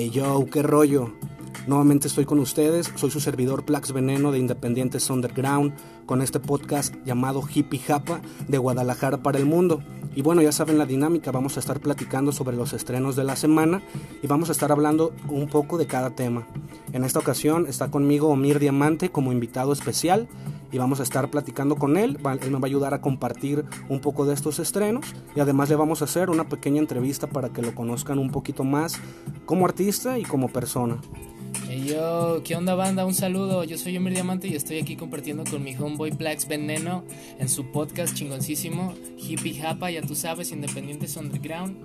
Hey yo, qué rollo. Nuevamente estoy con ustedes, soy su servidor Plax Veneno de Independientes Underground con este podcast llamado Hippie Japa de Guadalajara para el mundo. Y bueno, ya saben la dinámica, vamos a estar platicando sobre los estrenos de la semana y vamos a estar hablando un poco de cada tema. En esta ocasión está conmigo Omir Diamante como invitado especial y vamos a estar platicando con él. Él me va a ayudar a compartir un poco de estos estrenos y además le vamos a hacer una pequeña entrevista para que lo conozcan un poquito más como artista y como persona. Hey yo, ¿qué onda banda? Un saludo, yo soy Emir Diamante y estoy aquí compartiendo con mi homeboy Plax Veneno en su podcast chingoncísimo, Hippie Japa, ya tú sabes, Independientes Underground.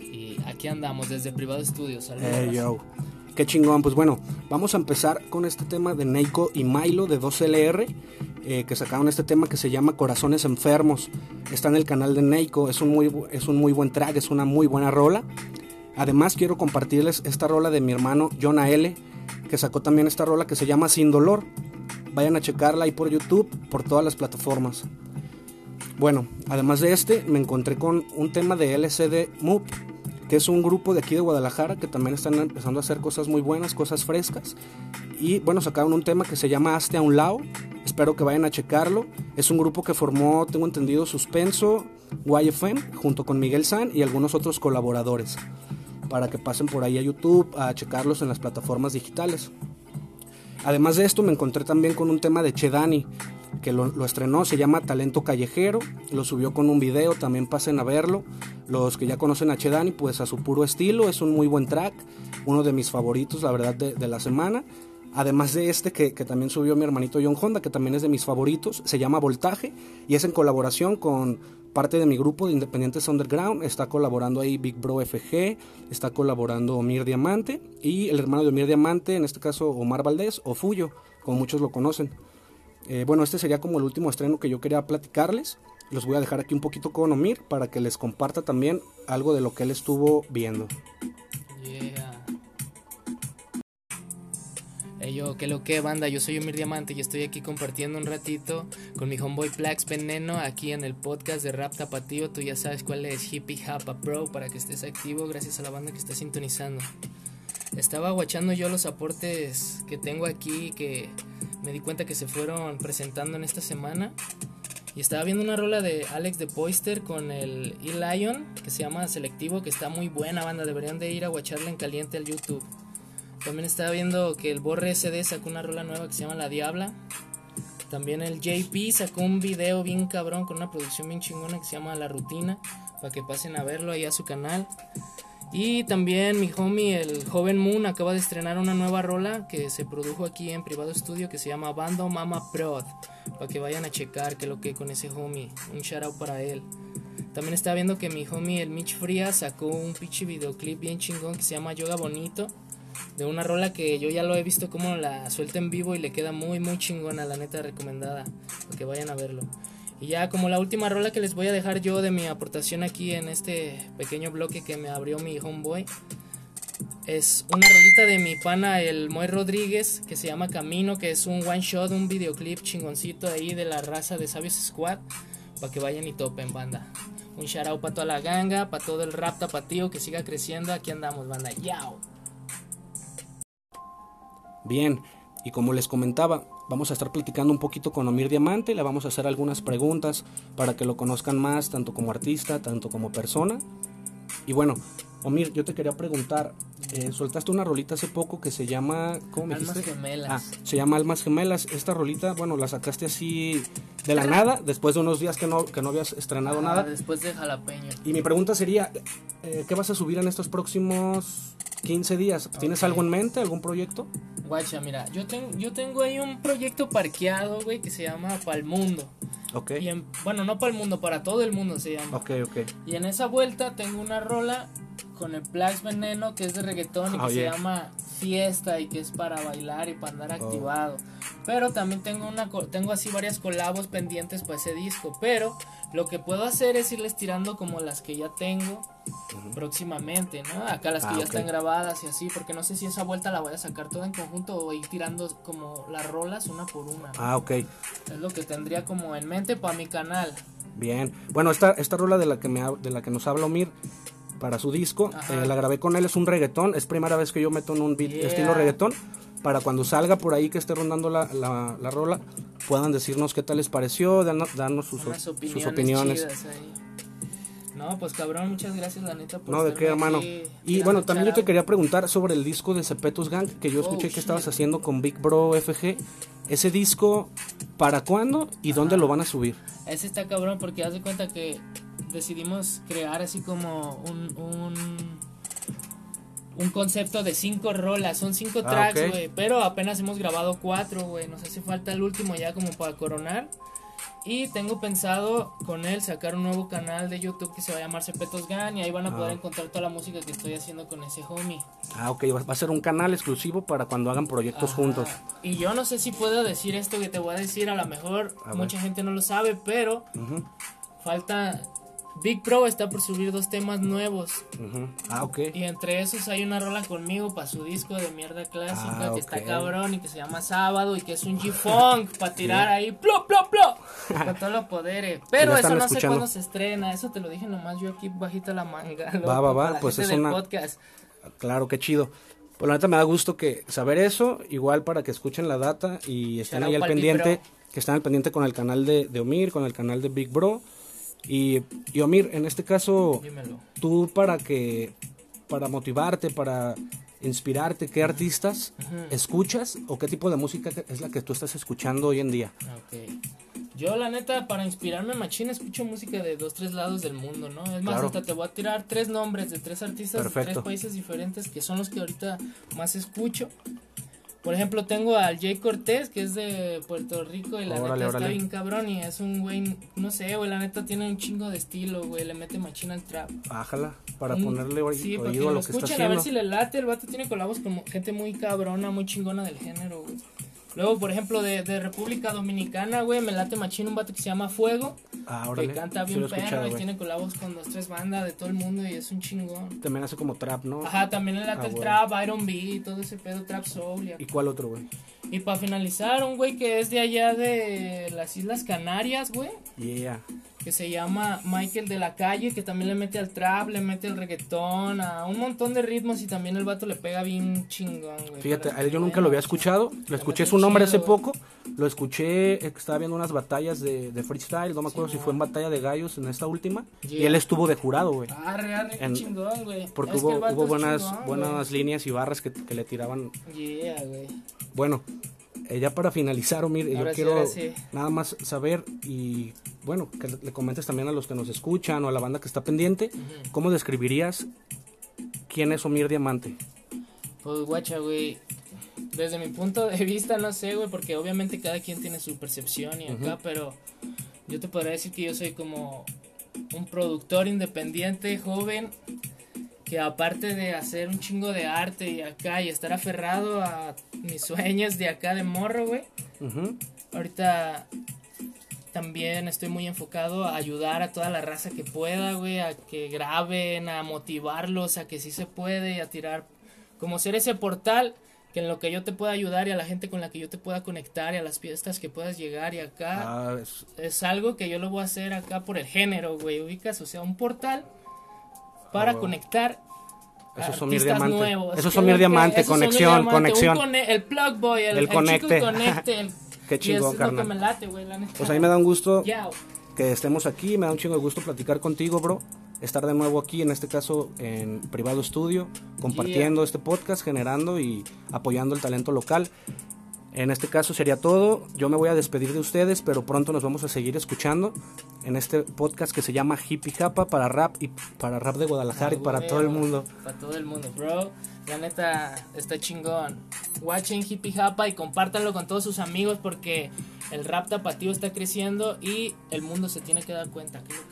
Y aquí andamos desde Privado Studios. Saludos. Hey yo, qué chingón. Pues bueno, vamos a empezar con este tema de Neiko y Milo de 2LR. Eh, que sacaron este tema que se llama Corazones Enfermos. Está en el canal de Neiko, es un muy, es un muy buen track, es una muy buena rola. Además quiero compartirles esta rola de mi hermano Jonah L que sacó también esta rola que se llama Sin Dolor. Vayan a checarla ahí por YouTube, por todas las plataformas. Bueno, además de este, me encontré con un tema de LCD Move, que es un grupo de aquí de Guadalajara que también están empezando a hacer cosas muy buenas, cosas frescas. Y bueno, sacaron un tema que se llama Hazte a un lado. Espero que vayan a checarlo. Es un grupo que formó, tengo entendido, Suspenso, YFM, junto con Miguel San y algunos otros colaboradores para que pasen por ahí a YouTube a checarlos en las plataformas digitales. Además de esto me encontré también con un tema de Chedani que lo, estrenó, se llama Talento Callejero, lo subió con un video, también pasen a verlo. Los que ya conocen a Chedani, pues a su puro estilo, es un muy buen track, uno de mis favoritos, la verdad, de, la semana. Además de este que, también subió mi hermanito John Honda, que también es de mis favoritos, se llama Voltaje y es en colaboración con parte de mi grupo de Independientes Underground. Está colaborando ahí Big Bro FG, está colaborando Omir Diamante y el hermano de Omir Diamante, en este caso Omar Valdés o Fuyo, como muchos lo conocen. Eh, bueno, este sería como el último estreno que yo quería platicarles. Los voy a dejar aquí un poquito con Omir para que les comparta también algo de lo que él estuvo viendo. Hey yo, que lo que banda, yo soy Omir Diamante y estoy aquí compartiendo un ratito con mi homeboy Plax Veneno aquí en el podcast de Rap Tapatío. Tú ya sabes cuál es Hippie Hapa Pro para que estés activo gracias a la banda que está sintonizando. Estaba guachando yo los aportes que tengo aquí que me di cuenta que se fueron presentando en esta semana. Y estaba viendo una rola de Alex de Poister con el E-Lion que se llama Selectivo, que está muy buena banda. Deberían de ir a guacharla en caliente al YouTube. También estaba viendo que el Borre SD sacó una rola nueva que se llama La Diabla. También el JP sacó un video bien cabrón con una producción bien chingona que se llama La Rutina. Para que pasen a verlo ahí a su canal. Y también mi homie, el joven Moon, acaba de estrenar una nueva rola que se produjo aquí en privado estudio que se llama Bando Mama Prod. Para que vayan a checar que lo que con ese homie. Un shout out para él. También estaba viendo que mi homie, el Mitch Frías, sacó un pinche videoclip bien chingón que se llama Yoga Bonito de una rola que yo ya lo he visto como la suelta en vivo y le queda muy muy chingona, la neta recomendada, que vayan a verlo. Y ya como la última rola que les voy a dejar yo de mi aportación aquí en este pequeño bloque que me abrió mi homeboy, es una rolita de mi pana el Moy Rodríguez que se llama Camino, que es un one shot, un videoclip chingoncito ahí de la raza de Sabios Squad, para que vayan y topen banda. Un shout out para toda la ganga, para todo el rap tapatío que siga creciendo, aquí andamos banda, yao. Bien, y como les comentaba, vamos a estar platicando un poquito con Omir Diamante, le vamos a hacer algunas preguntas para que lo conozcan más, tanto como artista, tanto como persona. Y bueno, Omir, yo te quería preguntar, eh, soltaste una rolita hace poco que se llama, ¿cómo me Almas Gemelas. Ah, se llama Almas Gemelas. Esta rolita, bueno, la sacaste así de la nada, después de unos días que no, que no habías estrenado nada. Después de Jalapeño. Y mi pregunta sería, eh, ¿qué vas a subir en estos próximos 15 días? ¿Tienes algo en mente, algún proyecto? Guacha, mira, yo, yo tengo ahí un proyecto parqueado, güey, que se llama Palmundo. Ok. Y bueno, no para el mundo, para todo el mundo se llama. Ok, ok. Y en esa vuelta tengo una rola con el Plax Veneno que es de reggaetón y que se llama Fiesta y que es para bailar y para andar oh. activado. Pero también tengo una tengo así varias colabos pendientes para ese disco, pero lo que puedo hacer es irles tirando como las que ya tengo próximamente, ¿no? Acá las que ah, ya están grabadas y así, porque no sé si esa vuelta la voy a sacar toda en conjunto o ir tirando como las rolas una por una. Ah, ok. Es lo que tendría como en mente para mi canal. Bien. Bueno, esta, esta rola de la que me de la que nos habla Omir para su disco. Eh, la grabé con él, es un reggaetón. Es primera vez que yo meto en un beat Yeah. estilo reggaetón. Para cuando salga por ahí que esté rondando la, la, la rola, puedan decirnos qué tal les pareció, dan- darnos sus, Unas sus opiniones, opiniones. No, pues cabrón, muchas gracias la neta por No, de qué, hermano. aquí Y bueno, también yo te quería preguntar sobre el disco de Cepetos Gang, que yo Oh, escuché que shit. estabas haciendo con Big Bro FG. Ese disco, ¿para cuándo y dónde lo van a subir? Ese está cabrón porque haz de cuenta que decidimos crear así como un, un, un concepto de cinco rolas, son cinco Ah, tracks, güey, pero apenas hemos grabado cuatro, güey, nos hace falta el último ya como para coronar. Y tengo pensado con él sacar un nuevo canal de YouTube que se va a llamar Cepetos Gan y ahí van a poder Ah. encontrar toda la música que estoy haciendo con ese homie. Ah, ok, va a ser un canal exclusivo para cuando hagan proyectos Ajá. juntos. Y yo no sé si puedo decir esto que te voy a decir, a lo mejor A mucha gente no lo sabe, pero falta... Big Pro está por subir dos temas nuevos. Ah, ok. y entre esos hay una rola conmigo para su disco de mierda clásica Ah, que está cabrón y que se llama Sábado y que es un G-Funk para tirar ahí plop plop plop con todos los poderes. Pero eso están no sé cuándo se estrena, eso te lo dije nomás yo aquí bajita la manga. loco, Va, va, va, pues es una- podcast. Claro, qué chido. Pues la neta me da gusto que saber eso, igual para que escuchen la data y estén Shout ahí al pendiente, que estén al pendiente con el canal de, de Omir, con el canal de Big Bro. Y, y Omir, en este caso, Dímelo. tú para que, para motivarte, para inspirarte, ¿qué artistas Ujú. escuchas o qué tipo de música es la que tú estás escuchando hoy en día? Ok. Yo, la neta, para inspirarme machín, escucho música de dos, tres lados del mundo, ¿no? Es más, Claro. hasta te voy a tirar tres nombres de tres artistas de Perfecto. tres países diferentes que son los que ahorita más escucho. Por ejemplo, tengo al Jay Cortés, que es de Puerto Rico, y la Órale, neta está bien cabrón. Y es un güey, no sé, güey, la neta tiene un chingo de estilo, güey, le mete machín al trap. Bájala, para Un- ponerle oí- sí, oído a lo lo que está escuchen, a ver haciendo. si le late. El vato tiene colabos con gente muy cabrona, muy chingona del género, güey. Luego, por ejemplo, de, de República Dominicana, güey, me late machín un vato que se llama Fuego, Ah, que órale. canta Sí bien escuchado, perro y tiene colabos con dos, tres bandas de todo el mundo y es un chingón. También hace como trap, ¿no? Ajá, también le late Ah, el güey. trap, Iron B, todo ese pedo, trap soul. y ¿Y cuál otro, güey? Y para finalizar, un güey que es de allá de las Islas Canarias, güey, Yeah. Que se llama Michael de la Calle, que también le mete al trap, le mete al reggaetón, a un montón de ritmos y también el vato le pega bien chingón, güey. Fíjate, a él yo nunca lo había escuchado. Lo escuché su nombre chido, hace poco. Lo escuché, eh, estaba viendo unas batallas de, de freestyle. No me acuerdo si fue en batalla de gallos en esta última. Y él estuvo de jurado, güey. Arre, qué En- chingón, güey. Porque Es hubo, hubo buenas, chingón, buenas líneas y barras que, que le tiraban. Yeah, güey. Bueno, eh, ya para finalizar, Omir, yo Ahora sí, quiero sí. nada más saber y bueno, que le- comentes también a los que nos escuchan o a la banda que está pendiente. ¿cómo describirías quién es Omir Diamante? Pues guacha, güey. Desde mi punto de vista, no sé, güey, porque obviamente cada quien tiene su percepción y acá, pero yo te podría decir que yo soy como un productor independiente, joven, que aparte de hacer un chingo de arte y acá y estar aferrado a mis sueños de acá de morro, güey, Ujú. ahorita también estoy muy enfocado a ayudar a toda la raza que pueda, güey, a que graben, a motivarlos, a que sí se puede y a tirar, como ser ese portal que en lo que yo te pueda ayudar y a la gente con la que yo te pueda conectar y a las fiestas que puedas llegar y acá Ah, es- es algo que yo lo voy a hacer acá por el género, güey, ubicas, o sea, un portal para Ah, conectar Eso es artistas Omir Diamante. nuevos. Eso es ¿Qué Omir lo que- Diamante, eso es Omir conexión, un conexión. cone- el plug boy, el, El conecte. el- Qué chingón, lo que carnal. me late, la. Pues a mí me da un gusto que estemos aquí, me da un chingo de gusto platicar contigo, bro. Estar de nuevo aquí, en este caso en privado estudio, compartiendo este podcast, generando y apoyando el talento local. En este caso sería todo. Yo me voy a despedir de ustedes, pero pronto nos vamos a seguir escuchando en este podcast que se llama Hippie Japa para rap y para rap de Guadalajara y para güey, todo el mundo. Para todo el mundo, bro. La neta está chingón. Watchen Hippie Japa y compártanlo con todos sus amigos porque el rap tapatío está creciendo y el mundo se tiene que dar cuenta. que